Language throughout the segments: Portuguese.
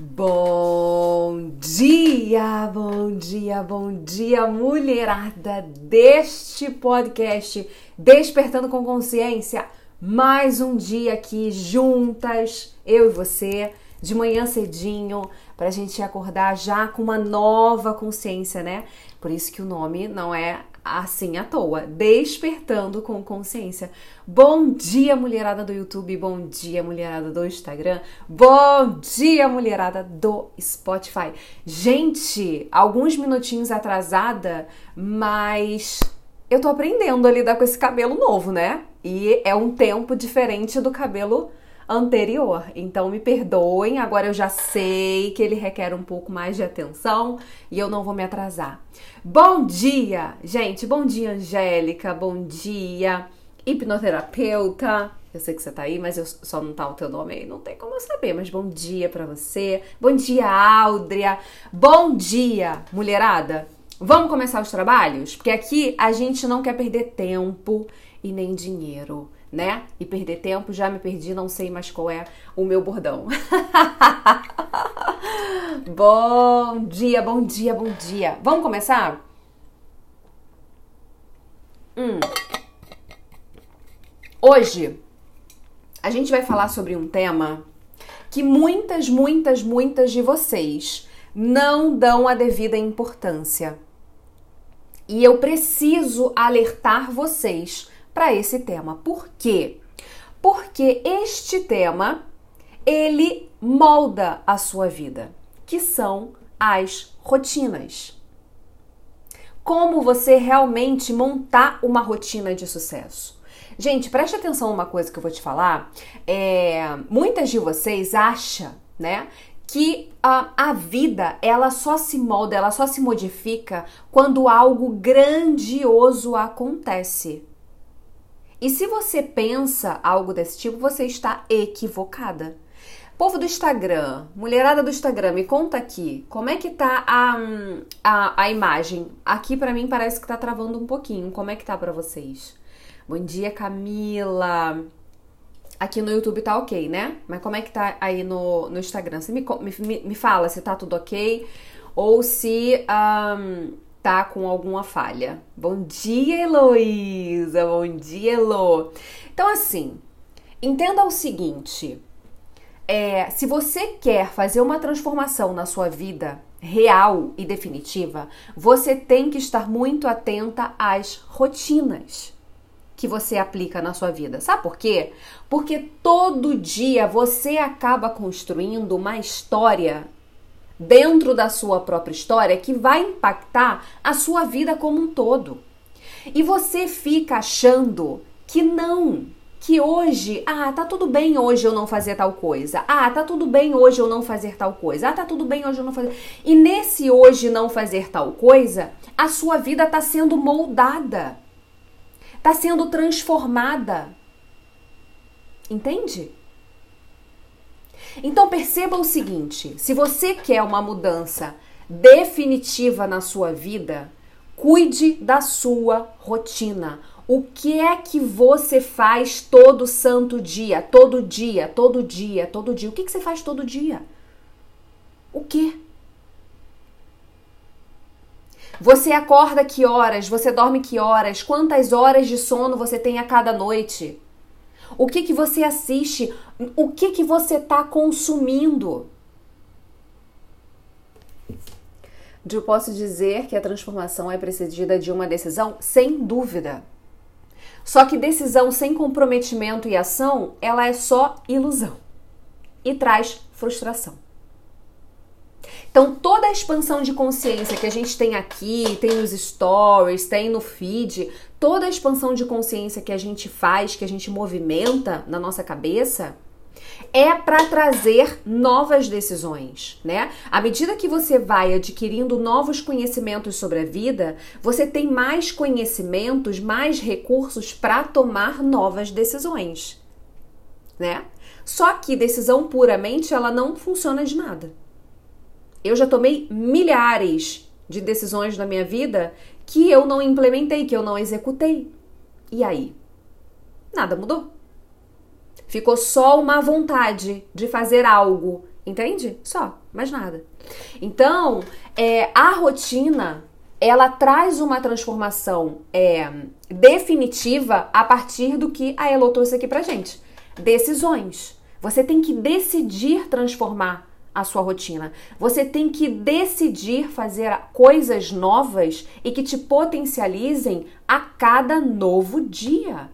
Bom dia, bom dia, bom dia, mulherada deste podcast Despertando com Consciência. Mais um dia aqui juntas, eu e você, de manhã cedinho, para a gente acordar já com uma nova consciência, né? Por isso que o nome não é assim à toa, despertando com consciência. Bom dia, mulherada do YouTube, bom dia, mulherada do Instagram, bom dia, mulherada do Spotify. Gente, alguns minutinhos atrasada, mas eu tô aprendendo a lidar com esse cabelo novo, né? E é um tempo diferente do cabelo anterior. Então me perdoem, agora eu já sei que ele requer um pouco mais de atenção e eu não vou me atrasar. Bom dia, gente. Bom dia, Angélica. Bom dia, hipnoterapeuta. Eu sei que você tá aí, mas eu só não tá o teu nome aí, não tem como eu saber, mas bom dia para você. Bom dia, Áudria. Bom dia, mulherada. Vamos começar os trabalhos? Porque aqui a gente não quer perder tempo e nem dinheiro né? E perder tempo, já me perdi, não sei mais qual é o meu bordão. bom dia, bom dia, bom dia. Vamos começar? Hum. Hoje a gente vai falar sobre um tema que muitas, muitas, muitas de vocês não dão a devida importância. E eu preciso alertar vocês para esse tema. Por quê? Porque este tema ele molda a sua vida, que são as rotinas. Como você realmente montar uma rotina de sucesso. Gente, preste atenção uma coisa que eu vou te falar. É, muitas de vocês acham, né, que a, a vida ela só se molda, ela só se modifica quando algo grandioso acontece. E se você pensa algo desse tipo, você está equivocada. Povo do Instagram, mulherada do Instagram, me conta aqui, como é que tá a, a, a imagem? Aqui para mim parece que tá travando um pouquinho. Como é que tá para vocês? Bom dia, Camila. Aqui no YouTube tá ok, né? Mas como é que tá aí no, no Instagram? Você me, me, me fala se tá tudo ok ou se um, tá com alguma falha. Bom dia, Heloísa! Bom dia, Elo! Então, assim, entenda o seguinte: é, se você quer fazer uma transformação na sua vida real e definitiva, você tem que estar muito atenta às rotinas que você aplica na sua vida. Sabe por quê? Porque todo dia você acaba construindo uma história dentro da sua própria história que vai impactar a sua vida como um todo. E você fica achando que não, que hoje, ah, tá tudo bem hoje eu não fazer tal coisa. Ah, tá tudo bem hoje eu não fazer tal coisa. Ah, tá tudo bem hoje eu não fazer. E nesse hoje não fazer tal coisa, a sua vida tá sendo moldada. Tá sendo transformada. Entende? Então perceba o seguinte: se você quer uma mudança definitiva na sua vida, cuide da sua rotina. O que é que você faz todo santo dia, todo dia, todo dia, todo dia? O que, que você faz todo dia? O que? Você acorda que horas? Você dorme que horas? Quantas horas de sono você tem a cada noite? O que que você assiste? O que que você está consumindo? Eu posso dizer que a transformação é precedida de uma decisão? Sem dúvida. Só que decisão sem comprometimento e ação, ela é só ilusão e traz frustração. Então, toda a expansão de consciência que a gente tem aqui, tem nos stories, tem no feed, toda a expansão de consciência que a gente faz, que a gente movimenta na nossa cabeça, é para trazer novas decisões, né? À medida que você vai adquirindo novos conhecimentos sobre a vida, você tem mais conhecimentos, mais recursos para tomar novas decisões, né? Só que decisão puramente ela não funciona de nada. Eu já tomei milhares de decisões na minha vida que eu não implementei, que eu não executei. E aí? Nada mudou. Ficou só uma vontade de fazer algo Entende? Só, mais nada. Então, é, a rotina ela traz uma transformação é, definitiva a partir do que a Elo trouxe aqui pra gente. Decisões. Você tem que decidir transformar a sua rotina. Você tem que decidir fazer coisas novas e que te potencializem a cada novo dia.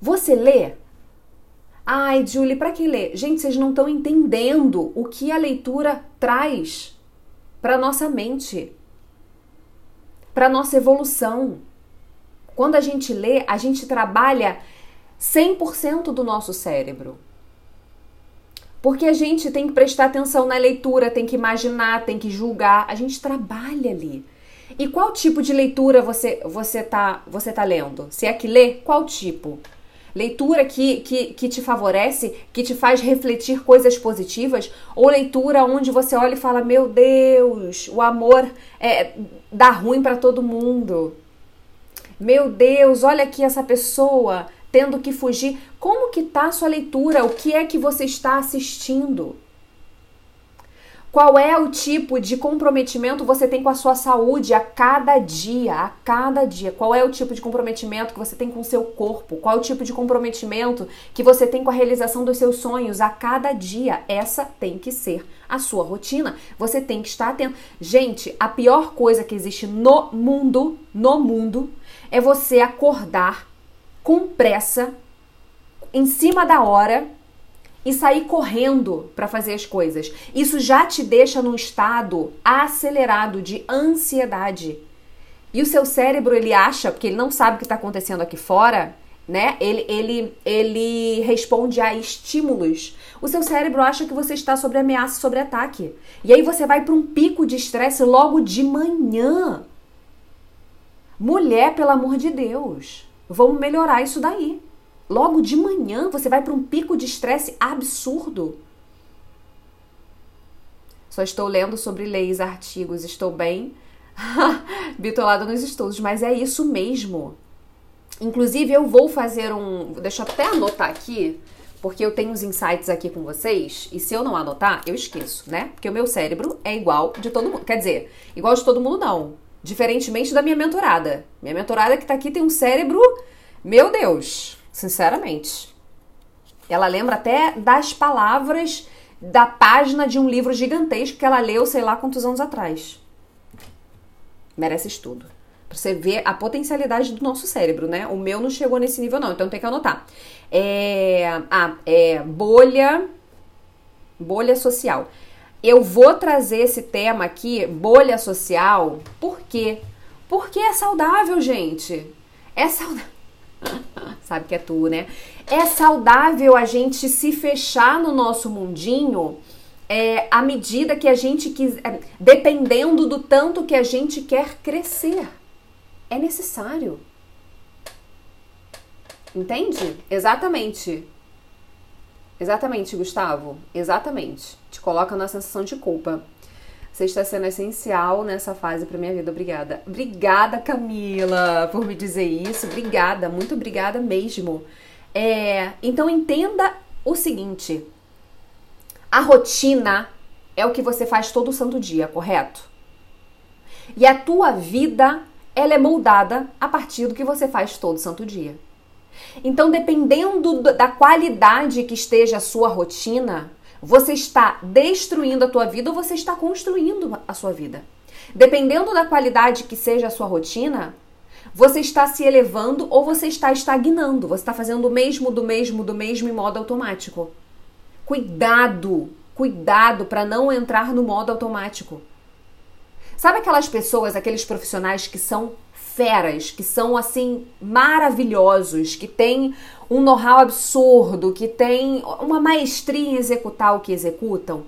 Você lê? Ai, Julie, para que ler? Gente, vocês não estão entendendo o que a leitura traz para nossa mente, para nossa evolução. Quando a gente lê, a gente trabalha 100% do nosso cérebro. Porque a gente tem que prestar atenção na leitura, tem que imaginar, tem que julgar, a gente trabalha ali. E qual tipo de leitura você você tá você tá lendo? Se é que lê, qual tipo? Leitura que, que, que te favorece, que te faz refletir coisas positivas, ou leitura onde você olha e fala: Meu Deus, o amor é, dá ruim para todo mundo. Meu Deus, olha aqui essa pessoa tendo que fugir. Como que tá a sua leitura? O que é que você está assistindo? Qual é o tipo de comprometimento você tem com a sua saúde a cada dia, a cada dia? Qual é o tipo de comprometimento que você tem com o seu corpo? Qual é o tipo de comprometimento que você tem com a realização dos seus sonhos a cada dia? Essa tem que ser a sua rotina. Você tem que estar atento. Gente, a pior coisa que existe no mundo, no mundo, é você acordar com pressa, em cima da hora e sair correndo para fazer as coisas. Isso já te deixa num estado acelerado de ansiedade. E o seu cérebro, ele acha, porque ele não sabe o que está acontecendo aqui fora, né? Ele, ele, ele responde a estímulos. O seu cérebro acha que você está sob ameaça, sobre ataque. E aí você vai para um pico de estresse logo de manhã. Mulher, pelo amor de Deus, vamos melhorar isso daí. Logo de manhã você vai para um pico de estresse absurdo. Só estou lendo sobre leis, artigos, estou bem bitolada nos estudos, mas é isso mesmo. Inclusive, eu vou fazer um. Deixa eu até anotar aqui, porque eu tenho os insights aqui com vocês, e se eu não anotar, eu esqueço, né? Porque o meu cérebro é igual de todo mundo. Quer dizer, igual de todo mundo, não. Diferentemente da minha mentorada. Minha mentorada que tá aqui tem um cérebro. Meu Deus! sinceramente. Ela lembra até das palavras da página de um livro gigantesco que ela leu, sei lá quantos anos atrás. Merece estudo. Pra você ver a potencialidade do nosso cérebro, né? O meu não chegou nesse nível, não, então tem que anotar. É, ah, é bolha. Bolha social. Eu vou trazer esse tema aqui, bolha social, por quê? Porque é saudável, gente. É saudável. Sabe que é tu, né? É saudável a gente se fechar no nosso mundinho é, à medida que a gente quiser, é, dependendo do tanto que a gente quer crescer. É necessário. Entende? Exatamente. Exatamente, Gustavo. Exatamente. Te coloca na sensação de culpa. Você está sendo essencial nessa fase para minha vida. Obrigada. Obrigada, Camila, por me dizer isso. Obrigada, muito obrigada mesmo. É, então entenda o seguinte: a rotina é o que você faz todo santo dia, correto? E a tua vida, ela é moldada a partir do que você faz todo santo dia. Então, dependendo da qualidade que esteja a sua rotina, você está destruindo a tua vida ou você está construindo a sua vida? Dependendo da qualidade que seja a sua rotina, você está se elevando ou você está estagnando. Você está fazendo o mesmo, do mesmo, do mesmo em modo automático. Cuidado, cuidado para não entrar no modo automático. Sabe aquelas pessoas, aqueles profissionais que são feras, que são assim maravilhosos, que têm um know-how absurdo, que têm uma maestria em executar o que executam.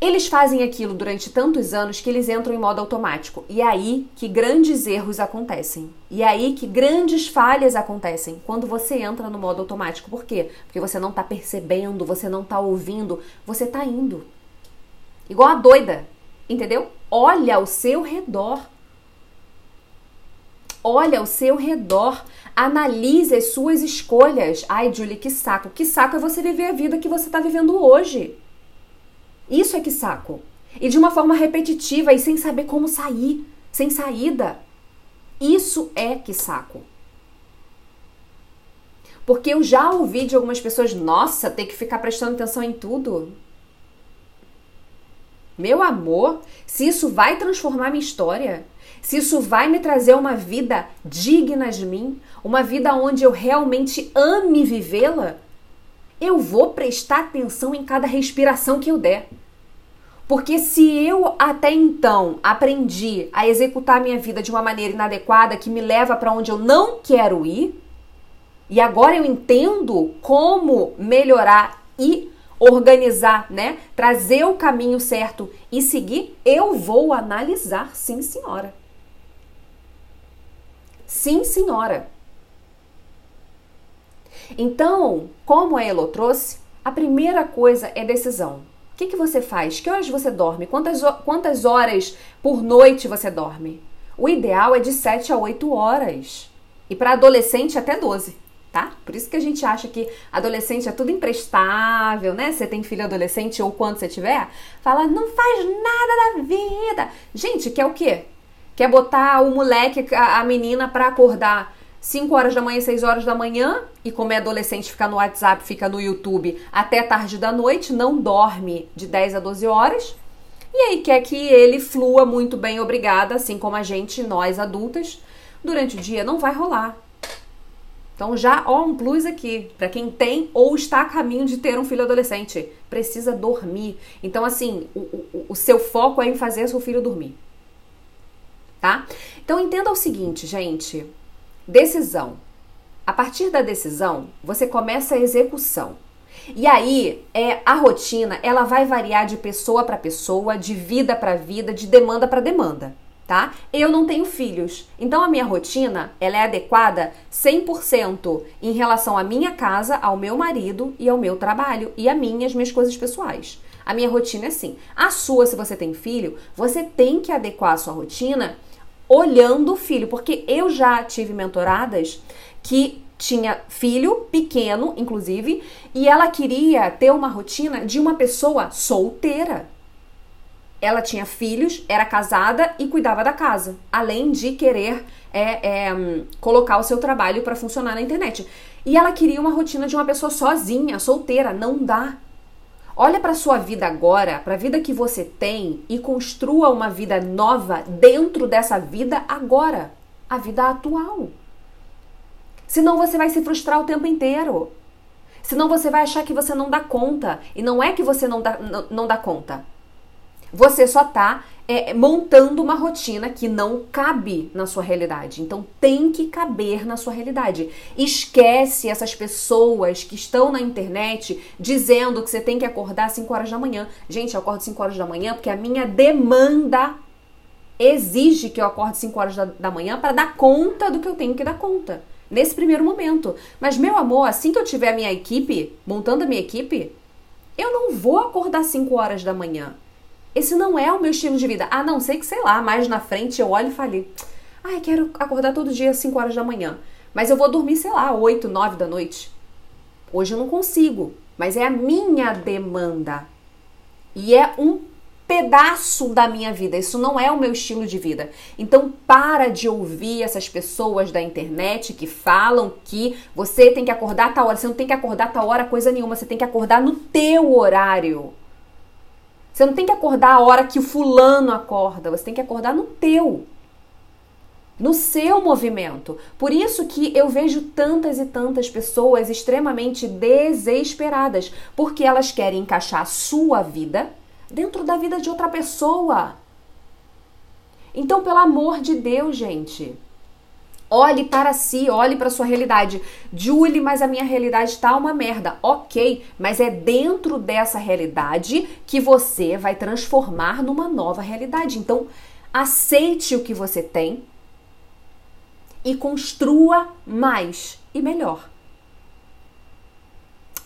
Eles fazem aquilo durante tantos anos que eles entram em modo automático. E é aí que grandes erros acontecem. E é aí que grandes falhas acontecem quando você entra no modo automático. Por quê? Porque você não está percebendo, você não está ouvindo, você está indo. Igual a doida, entendeu? Olha ao seu redor Olha ao seu redor, analise as suas escolhas. Ai, Julie, que saco. Que saco é você viver a vida que você está vivendo hoje. Isso é que saco. E de uma forma repetitiva e sem saber como sair, sem saída. Isso é que saco. Porque eu já ouvi de algumas pessoas, nossa, ter que ficar prestando atenção em tudo. Meu amor, se isso vai transformar minha história, se isso vai me trazer uma vida digna de mim, uma vida onde eu realmente ame vivê-la, eu vou prestar atenção em cada respiração que eu der. Porque se eu até então aprendi a executar minha vida de uma maneira inadequada que me leva para onde eu não quero ir, e agora eu entendo como melhorar e organizar, né? Trazer o caminho certo e seguir, eu vou analisar, sim, senhora. Sim, senhora. Então, como a Elo trouxe, a primeira coisa é decisão. O que, que você faz? Que horas você dorme? Quantas, quantas horas por noite você dorme? O ideal é de 7 a 8 horas. E para adolescente, até 12 tá? Por isso que a gente acha que adolescente é tudo imprestável, né? Você tem filho adolescente ou quando você tiver, fala, não faz nada da vida. Gente, quer o quê? Quer botar o moleque, a, a menina para acordar 5 horas da manhã, 6 horas da manhã e como é adolescente fica no WhatsApp, fica no YouTube até tarde da noite, não dorme de 10 a 12 horas. E aí quer que ele flua muito bem, obrigada, assim como a gente, nós adultas, durante o dia não vai rolar. Então já ó um plus aqui para quem tem ou está a caminho de ter um filho adolescente, precisa dormir. Então assim, o, o, o seu foco é em fazer seu filho dormir tá? Então entenda o seguinte, gente: decisão. A partir da decisão, você começa a execução. E aí, é a rotina, ela vai variar de pessoa para pessoa, de vida para vida, de demanda para demanda, tá? Eu não tenho filhos, então a minha rotina, ela é adequada 100% em relação à minha casa, ao meu marido e ao meu trabalho e a minha, as minhas coisas pessoais. A minha rotina é assim. A sua, se você tem filho, você tem que adequar a sua rotina olhando o filho, porque eu já tive mentoradas que tinha filho pequeno, inclusive, e ela queria ter uma rotina de uma pessoa solteira. Ela tinha filhos, era casada e cuidava da casa, além de querer é, é, colocar o seu trabalho para funcionar na internet. E ela queria uma rotina de uma pessoa sozinha, solteira. Não dá. Olha para sua vida agora, para a vida que você tem e construa uma vida nova dentro dessa vida agora, a vida atual. Senão você vai se frustrar o tempo inteiro. Senão você vai achar que você não dá conta. E não é que você não dá, não, não dá conta. Você só tá é, montando uma rotina que não cabe na sua realidade. Então tem que caber na sua realidade. Esquece essas pessoas que estão na internet dizendo que você tem que acordar às 5 horas da manhã. Gente, eu acordo 5 horas da manhã porque a minha demanda exige que eu acorde 5 horas da, da manhã para dar conta do que eu tenho que dar conta. Nesse primeiro momento. Mas, meu amor, assim que eu tiver a minha equipe, montando a minha equipe, eu não vou acordar 5 horas da manhã. Esse não é o meu estilo de vida. A não ser que, sei lá, mais na frente eu olho e falei, ai, quero acordar todo dia às 5 horas da manhã. Mas eu vou dormir, sei lá, 8, 9 da noite. Hoje eu não consigo, mas é a minha demanda. E é um pedaço da minha vida. Isso não é o meu estilo de vida. Então para de ouvir essas pessoas da internet que falam que você tem que acordar a tal hora. Você não tem que acordar a tal hora coisa nenhuma. Você tem que acordar no teu horário. Você não tem que acordar a hora que o fulano acorda, você tem que acordar no teu. No seu movimento. Por isso que eu vejo tantas e tantas pessoas extremamente desesperadas, porque elas querem encaixar a sua vida dentro da vida de outra pessoa. Então, pelo amor de Deus, gente, Olhe para si, olhe para sua realidade. Julie, mas a minha realidade está uma merda. Ok, mas é dentro dessa realidade que você vai transformar numa nova realidade. Então, aceite o que você tem e construa mais e melhor.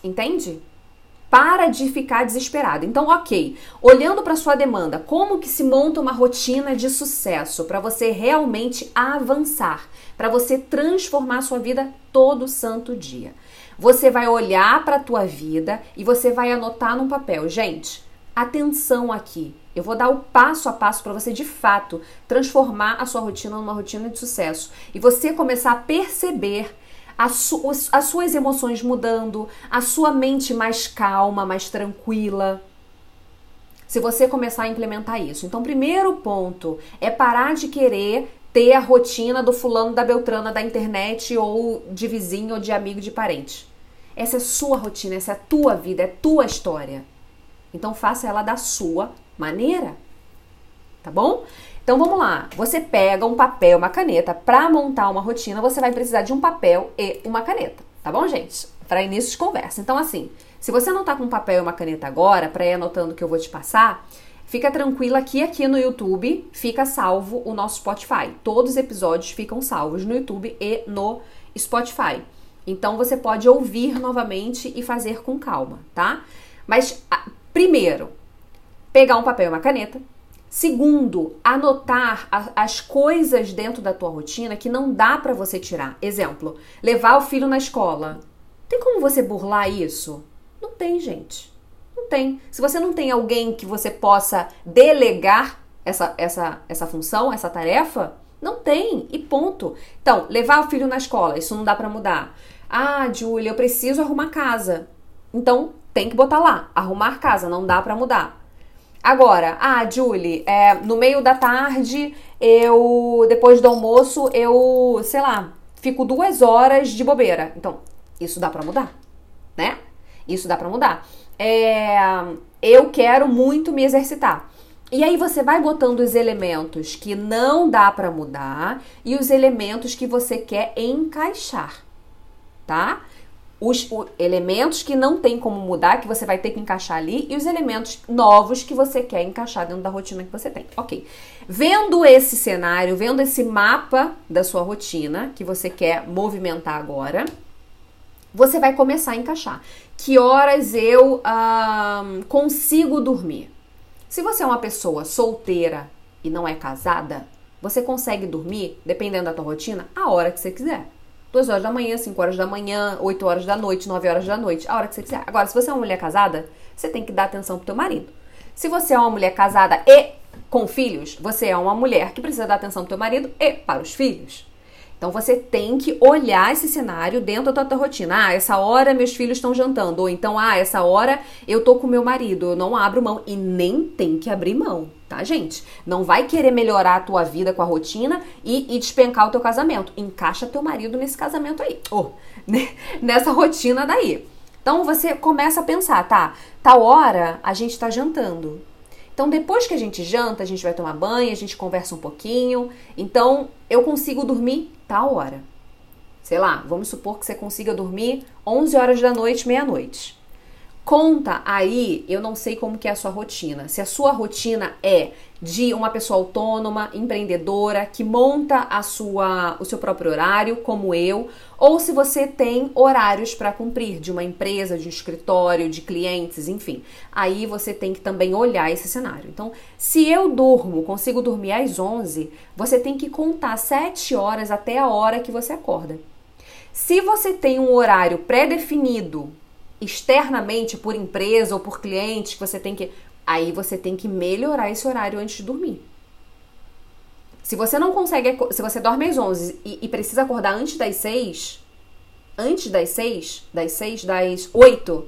Entende? Para de ficar desesperado. Então, ok, olhando para sua demanda, como que se monta uma rotina de sucesso para você realmente avançar, para você transformar sua vida todo santo dia? Você vai olhar para a tua vida e você vai anotar num papel, gente. Atenção aqui. Eu vou dar o passo a passo para você de fato transformar a sua rotina numa rotina de sucesso e você começar a perceber su as suas emoções mudando, a sua mente mais calma, mais tranquila. Se você começar a implementar isso. Então, primeiro ponto é parar de querer ter a rotina do fulano da Beltrana da internet ou de vizinho ou de amigo de parente. Essa é sua rotina, essa é a tua vida, é tua história. Então faça ela da sua maneira. Tá bom? Então vamos lá. Você pega um papel, uma caneta. Para montar uma rotina, você vai precisar de um papel e uma caneta. Tá bom, gente? Para início de conversa. Então, assim, se você não tá com papel e uma caneta agora, para ir anotando o que eu vou te passar, fica tranquila que aqui no YouTube fica salvo o nosso Spotify. Todos os episódios ficam salvos no YouTube e no Spotify. Então você pode ouvir novamente e fazer com calma, tá? Mas primeiro, pegar um papel e uma caneta, Segundo, anotar as coisas dentro da tua rotina que não dá para você tirar. Exemplo, levar o filho na escola. Tem como você burlar isso? Não tem, gente. Não tem. Se você não tem alguém que você possa delegar essa, essa, essa função, essa tarefa, não tem. E ponto. Então, levar o filho na escola, isso não dá para mudar. Ah, Julia, eu preciso arrumar casa. Então, tem que botar lá, arrumar casa, não dá para mudar. Agora, ah, Julie, é, no meio da tarde, eu, depois do almoço, eu, sei lá, fico duas horas de bobeira. Então, isso dá pra mudar, né? Isso dá pra mudar. É, eu quero muito me exercitar. E aí você vai botando os elementos que não dá para mudar e os elementos que você quer encaixar, tá? Os, os elementos que não tem como mudar, que você vai ter que encaixar ali, e os elementos novos que você quer encaixar dentro da rotina que você tem. Ok. Vendo esse cenário, vendo esse mapa da sua rotina que você quer movimentar agora, você vai começar a encaixar. Que horas eu consigo dormir? Se você é uma pessoa solteira e não é casada, você consegue dormir, dependendo da tua rotina, a hora que você quiser. 2 horas da manhã, 5 horas da manhã, 8 horas da noite, 9 horas da noite, a hora que você quiser. Agora, se você é uma mulher casada, você tem que dar atenção pro teu marido. Se você é uma mulher casada e com filhos, você é uma mulher que precisa dar atenção pro teu marido e para os filhos. Então você tem que olhar esse cenário dentro da tua rotina. Ah, essa hora meus filhos estão jantando. Ou então, ah, essa hora eu tô com meu marido, eu não abro mão. E nem tem que abrir mão, tá, gente? Não vai querer melhorar a tua vida com a rotina e, e despencar o teu casamento. Encaixa teu marido nesse casamento aí. Ou oh, nessa rotina daí. Então você começa a pensar, tá? Tal hora a gente tá jantando. Então, depois que a gente janta, a gente vai tomar banho, a gente conversa um pouquinho. Então, eu consigo dormir tal hora. Sei lá, vamos supor que você consiga dormir 11 horas da noite, meia-noite. Conta aí, eu não sei como que é a sua rotina. Se a sua rotina é de uma pessoa autônoma, empreendedora, que monta a sua, o seu próprio horário, como eu, ou se você tem horários para cumprir de uma empresa, de um escritório, de clientes, enfim. Aí você tem que também olhar esse cenário. Então, se eu durmo, consigo dormir às 11, você tem que contar 7 horas até a hora que você acorda. Se você tem um horário pré-definido externamente por empresa ou por cliente que você tem que. Aí você tem que melhorar esse horário antes de dormir. Se você não consegue. Se você dorme às 11 e, e precisa acordar antes das 6, antes das 6, das 6, das 8,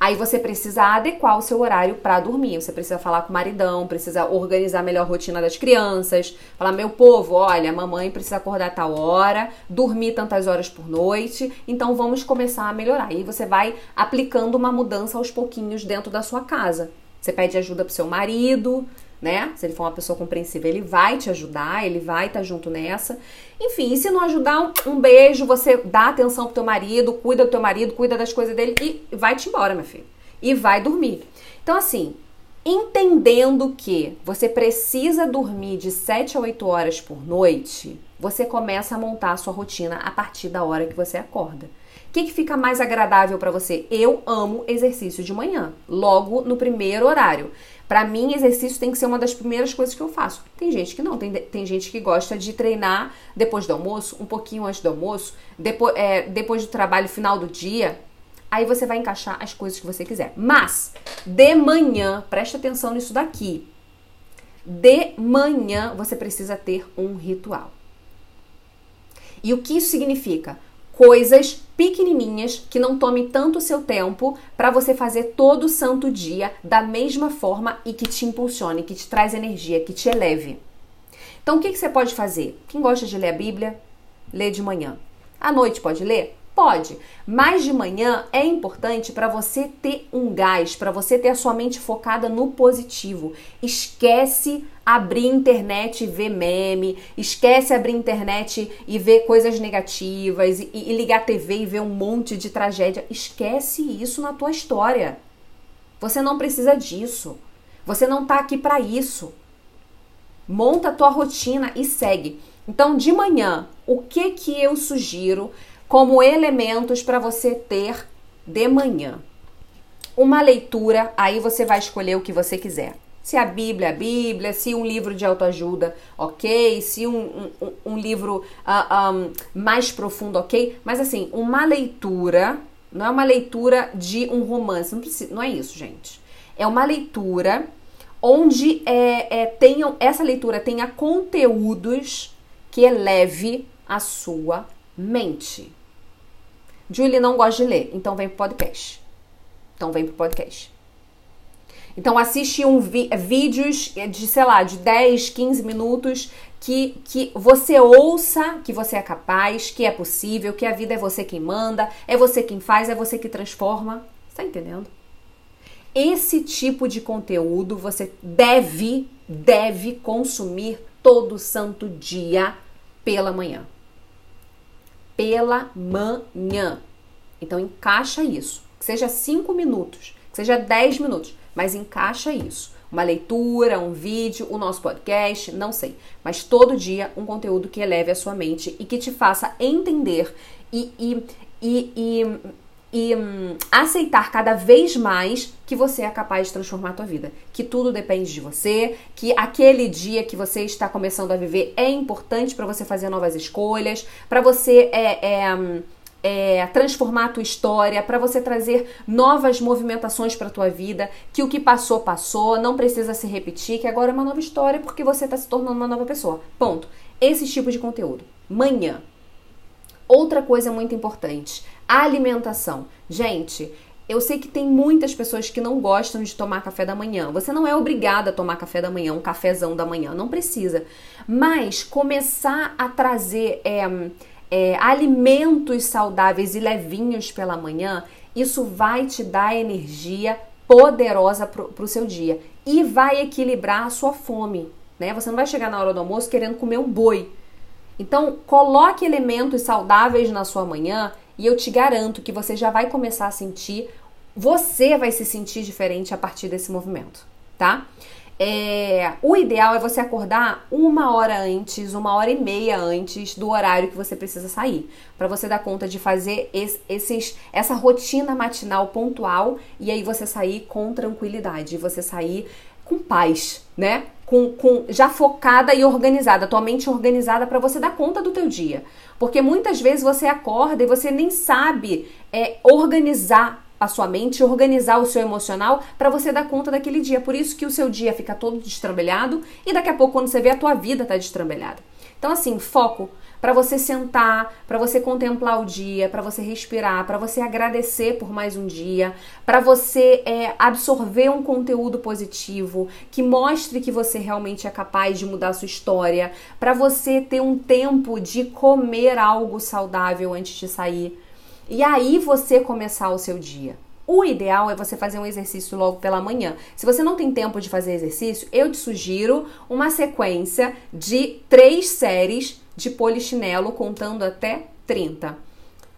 Aí você precisa adequar o seu horário para dormir. Você precisa falar com o maridão, precisa organizar melhor a rotina das crianças. Falar, meu povo, olha, mamãe precisa acordar tal hora, dormir tantas horas por noite. Então vamos começar a melhorar. E você vai aplicando uma mudança aos pouquinhos dentro da sua casa. Você pede ajuda pro seu marido, né? Se ele for uma pessoa compreensiva, ele vai te ajudar, ele vai estar tá junto nessa. Enfim, e se não ajudar, um, beijo, você dá atenção pro teu marido, cuida do teu marido, cuida das coisas dele e vai-te embora, meu filho. E vai dormir. Então, assim, entendendo que você precisa dormir de 7 a 8 horas por noite, você começa a montar a sua rotina a partir da hora que você acorda. O que, que fica mais agradável para você? Eu amo exercício de manhã, logo no primeiro horário. Para mim, exercício tem que ser uma das primeiras coisas que eu faço. Tem gente que não, tem, tem gente que gosta de treinar depois do almoço, um pouquinho antes do almoço, depois, é, depois do trabalho final do dia. Aí você vai encaixar as coisas que você quiser. Mas, de manhã, preste atenção nisso daqui. De manhã, você precisa ter um ritual. E o que isso significa? coisas pequenininhas que não tome tanto seu tempo para você fazer todo santo dia da mesma forma e que te impulsione, que te traz energia, que te eleve. Então, o que, que você pode fazer? Quem gosta de ler a Bíblia, lê de manhã. À noite pode ler? Pode, mas de manhã é importante para você ter um gás, para você ter a sua mente focada no positivo. Esquece abrir internet e ver meme, esquece abrir internet e ver coisas negativas e, e ligar a TV e ver um monte de tragédia. Esquece isso na tua história. Você não precisa disso. Você não tá aqui para isso. Monta a tua rotina e segue. Então, de manhã, o que que eu sugiro como elementos para você ter de manhã. Uma leitura, aí você vai escolher o que você quiser. Se a Bíblia, a Bíblia, se um livro de autoajuda, ok. Se um, um, um livro uh, um, mais profundo, ok. Mas assim, uma leitura, não é uma leitura de um romance, não, precisa, não é isso, gente. É uma leitura onde é, é, tenham, essa leitura tenha conteúdos que eleve a sua mente. Julie não gosta de ler, então vem pro podcast. Então vem pro podcast. Então assiste um vi vídeos de, sei lá, de 10, 15 minutos que, que você ouça que você é capaz, que é possível, que a vida é você quem manda, é você quem faz, é você que transforma. Tá entendendo? Esse tipo de conteúdo você deve, deve consumir todo santo dia pela manhã pela manhã. Então encaixa isso. Que seja 5 minutos, que seja 10 minutos, mas encaixa isso. Uma leitura, um vídeo, o nosso podcast, não sei. Mas todo dia um conteúdo que eleve a sua mente e que te faça entender e, e, e, e e hum, aceitar cada vez mais que você é capaz de transformar a tua vida, que tudo depende de você, que aquele dia que você está começando a viver é importante para você fazer novas escolhas, para você é, é, hum, é, transformar a tua história, para você trazer novas movimentações para tua vida, que o que passou passou, não precisa se repetir, que agora é uma nova história porque você está se tornando uma nova pessoa. Ponto. Esse tipo de conteúdo. Manhã. Outra coisa muito importante Alimentação. Gente, eu sei que tem muitas pessoas que não gostam de tomar café da manhã. Você não é obrigada a tomar café da manhã, um cafezão da manhã, não precisa. Mas começar a trazer é, é, alimentos saudáveis e levinhos pela manhã, isso vai te dar energia poderosa para o seu dia e vai equilibrar a sua fome. Né? Você não vai chegar na hora do almoço querendo comer um boi. Então, coloque elementos saudáveis na sua manhã e eu te garanto que você já vai começar a sentir, você vai se sentir diferente a partir desse movimento, tá? É, o ideal é você acordar uma hora antes, uma hora e meia antes do horário que você precisa sair, para você dar conta de fazer esses, essa rotina matinal pontual e aí você sair com tranquilidade, você sair com paz, né? Com, com já focada e organizada, tua mente organizada para você dar conta do teu dia. Porque muitas vezes você acorda e você nem sabe é, organizar a sua mente, organizar o seu emocional para você dar conta daquele dia. Por isso que o seu dia fica todo destrambelhado e daqui a pouco quando você vê a tua vida tá destrambelhada. Então assim, foco para você sentar, para você contemplar o dia, para você respirar, para você agradecer por mais um dia, para você é, absorver um conteúdo positivo que mostre que você realmente é capaz de mudar a sua história, para você ter um tempo de comer algo saudável antes de sair. E aí você começar o seu dia. O ideal é você fazer um exercício logo pela manhã. Se você não tem tempo de fazer exercício, eu te sugiro uma sequência de três séries de polichinelo contando até 30.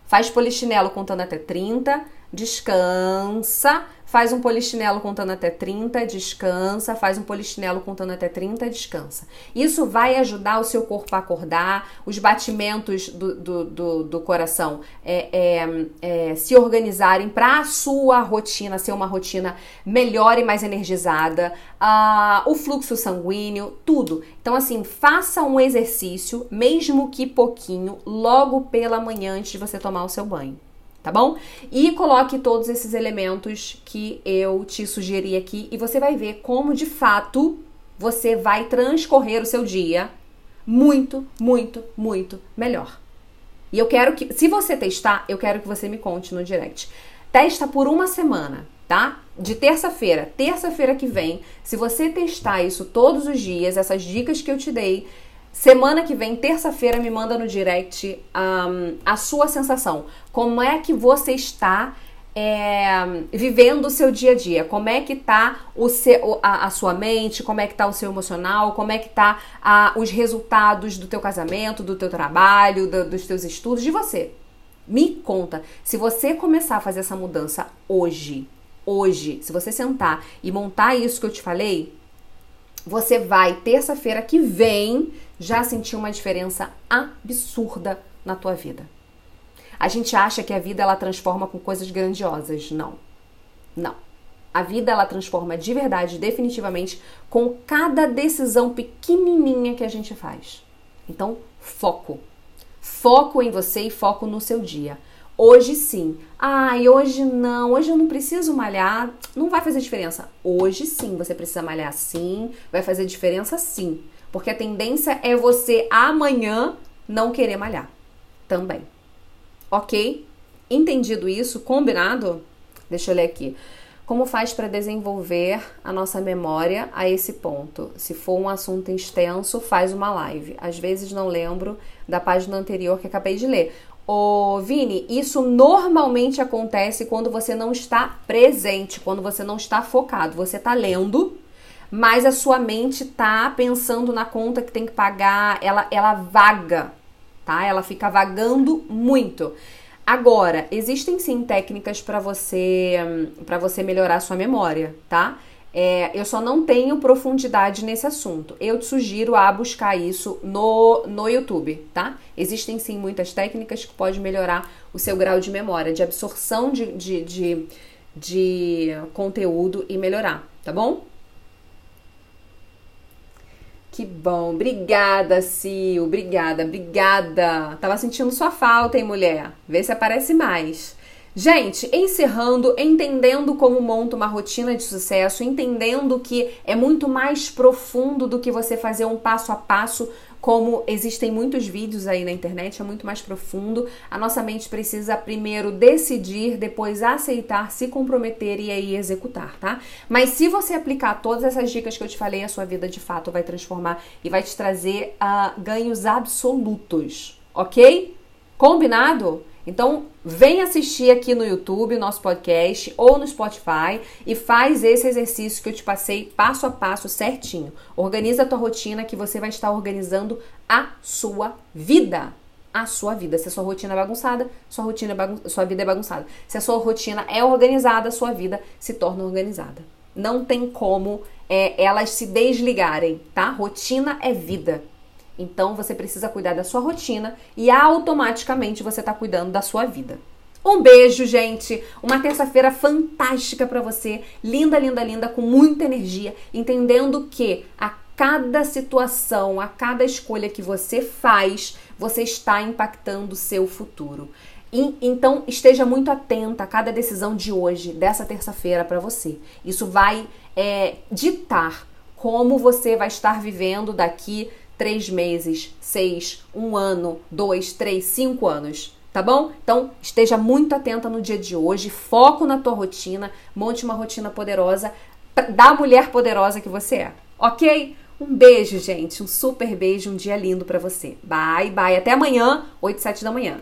Faz polichinelo contando até 30, descansa, faz um polichinelo contando até 30, descansa, faz um polichinelo contando até 30, descansa. Isso vai ajudar o seu corpo a acordar, os batimentos do, do, do, do coração é, é, é, se organizarem para a sua rotina ser uma rotina melhor e mais energizada, uh, o fluxo sanguíneo, tudo. Então, assim, faça um exercício, mesmo que pouquinho, logo pela manhã antes de você tomar o seu banho tá bom? E coloque todos esses elementos que eu te sugeri aqui e você vai ver como de fato você vai transcorrer o seu dia muito, muito, muito melhor. E eu quero que, se você testar, eu quero que você me conte no direct. Testa por uma semana, tá? De terça-feira, terça-feira que vem, se você testar isso todos os dias, essas dicas que eu te dei, Semana que vem, terça-feira, me manda no direct um, a sua sensação. Como é que você está é, vivendo o seu dia a dia? Como é que tá o seu, a, a, sua mente? Como é que tá o seu emocional? Como é que tá a, os resultados do teu casamento, do teu trabalho, do, dos teus estudos, de você? Me conta. Se você começar a fazer essa mudança hoje, hoje, se você sentar e montar isso que eu te falei, você vai terça-feira que vem já sentir uma diferença absurda na tua vida. A gente acha que a vida ela transforma com coisas grandiosas. Não. Não. A vida ela transforma de verdade, definitivamente, com cada decisão pequenininha que a gente faz. Então, foco. Foco em você e foco no seu dia. Hoje sim. Ai, hoje não. Hoje eu não preciso malhar. Não vai fazer diferença. Hoje sim, você precisa malhar sim. Vai fazer diferença sim. Porque a tendência é você amanhã não querer malhar também. Ok? Entendido isso? Combinado? Deixa eu ler aqui. Como faz para desenvolver a nossa memória a esse ponto? Se for um assunto extenso, faz uma live. Às vezes não lembro da página anterior que acabei de ler. Ô, Vini, isso normalmente acontece quando você não está presente, quando você não está focado. Você está lendo, mas a sua mente tá pensando na conta que tem que pagar, ela, ela vaga, tá? Ela fica vagando muito. Agora, existem sim técnicas para você para você melhorar a sua memória, tá? É, eu só não tenho profundidade nesse assunto. Eu te sugiro a buscar isso no, no YouTube, tá? Existem sim muitas técnicas que podem melhorar o seu grau de memória, de absorção de, de, de, de conteúdo e melhorar, tá bom? Que bom. Obrigada, Sil. Obrigada, obrigada. Tava sentindo sua falta, hein, mulher? Vê se aparece mais. Gente, encerrando, entendendo como monta uma rotina de sucesso, entendendo que é muito mais profundo do que você fazer um passo a passo como existem muitos vídeos aí na internet, é muito mais profundo. A nossa mente precisa primeiro decidir, depois aceitar, se comprometer e aí executar, tá? Mas se você aplicar todas essas dicas que eu te falei, a sua vida de fato vai transformar e vai te trazer uh, ganhos absolutos, ok? Combinado? Então, vem assistir aqui no YouTube nosso podcast ou no Spotify e faz esse exercício que eu te passei passo a passo certinho. Organiza a tua rotina que você vai estar organizando a sua vida. A sua vida. Se a sua rotina é bagunçada, sua rotina é bagun sua vida é bagunçada. Se a sua rotina é organizada, sua vida se torna organizada. Não tem como é, elas se desligarem, tá? Rotina é vida. Então você precisa cuidar da sua rotina e automaticamente você está cuidando da sua vida. Um beijo, gente. Uma terça-feira fantástica para você. Linda, linda, linda, com muita energia, entendendo que a cada situação, a cada escolha que você faz, você está impactando o seu futuro. E, então, esteja muito atenta a cada decisão de hoje, dessa terça-feira para você. Isso vai é, ditar como você vai estar vivendo daqui três meses, seis, um ano, dois, três, cinco anos. Tá bom? Então esteja muito atenta no dia de hoje, foco na tua rotina, monte uma rotina poderosa da mulher poderosa que você é. Ok? Um beijo, gente. Um super beijo, um dia lindo para você. Bye, bye. Até amanhã, 8, 7 da manhã.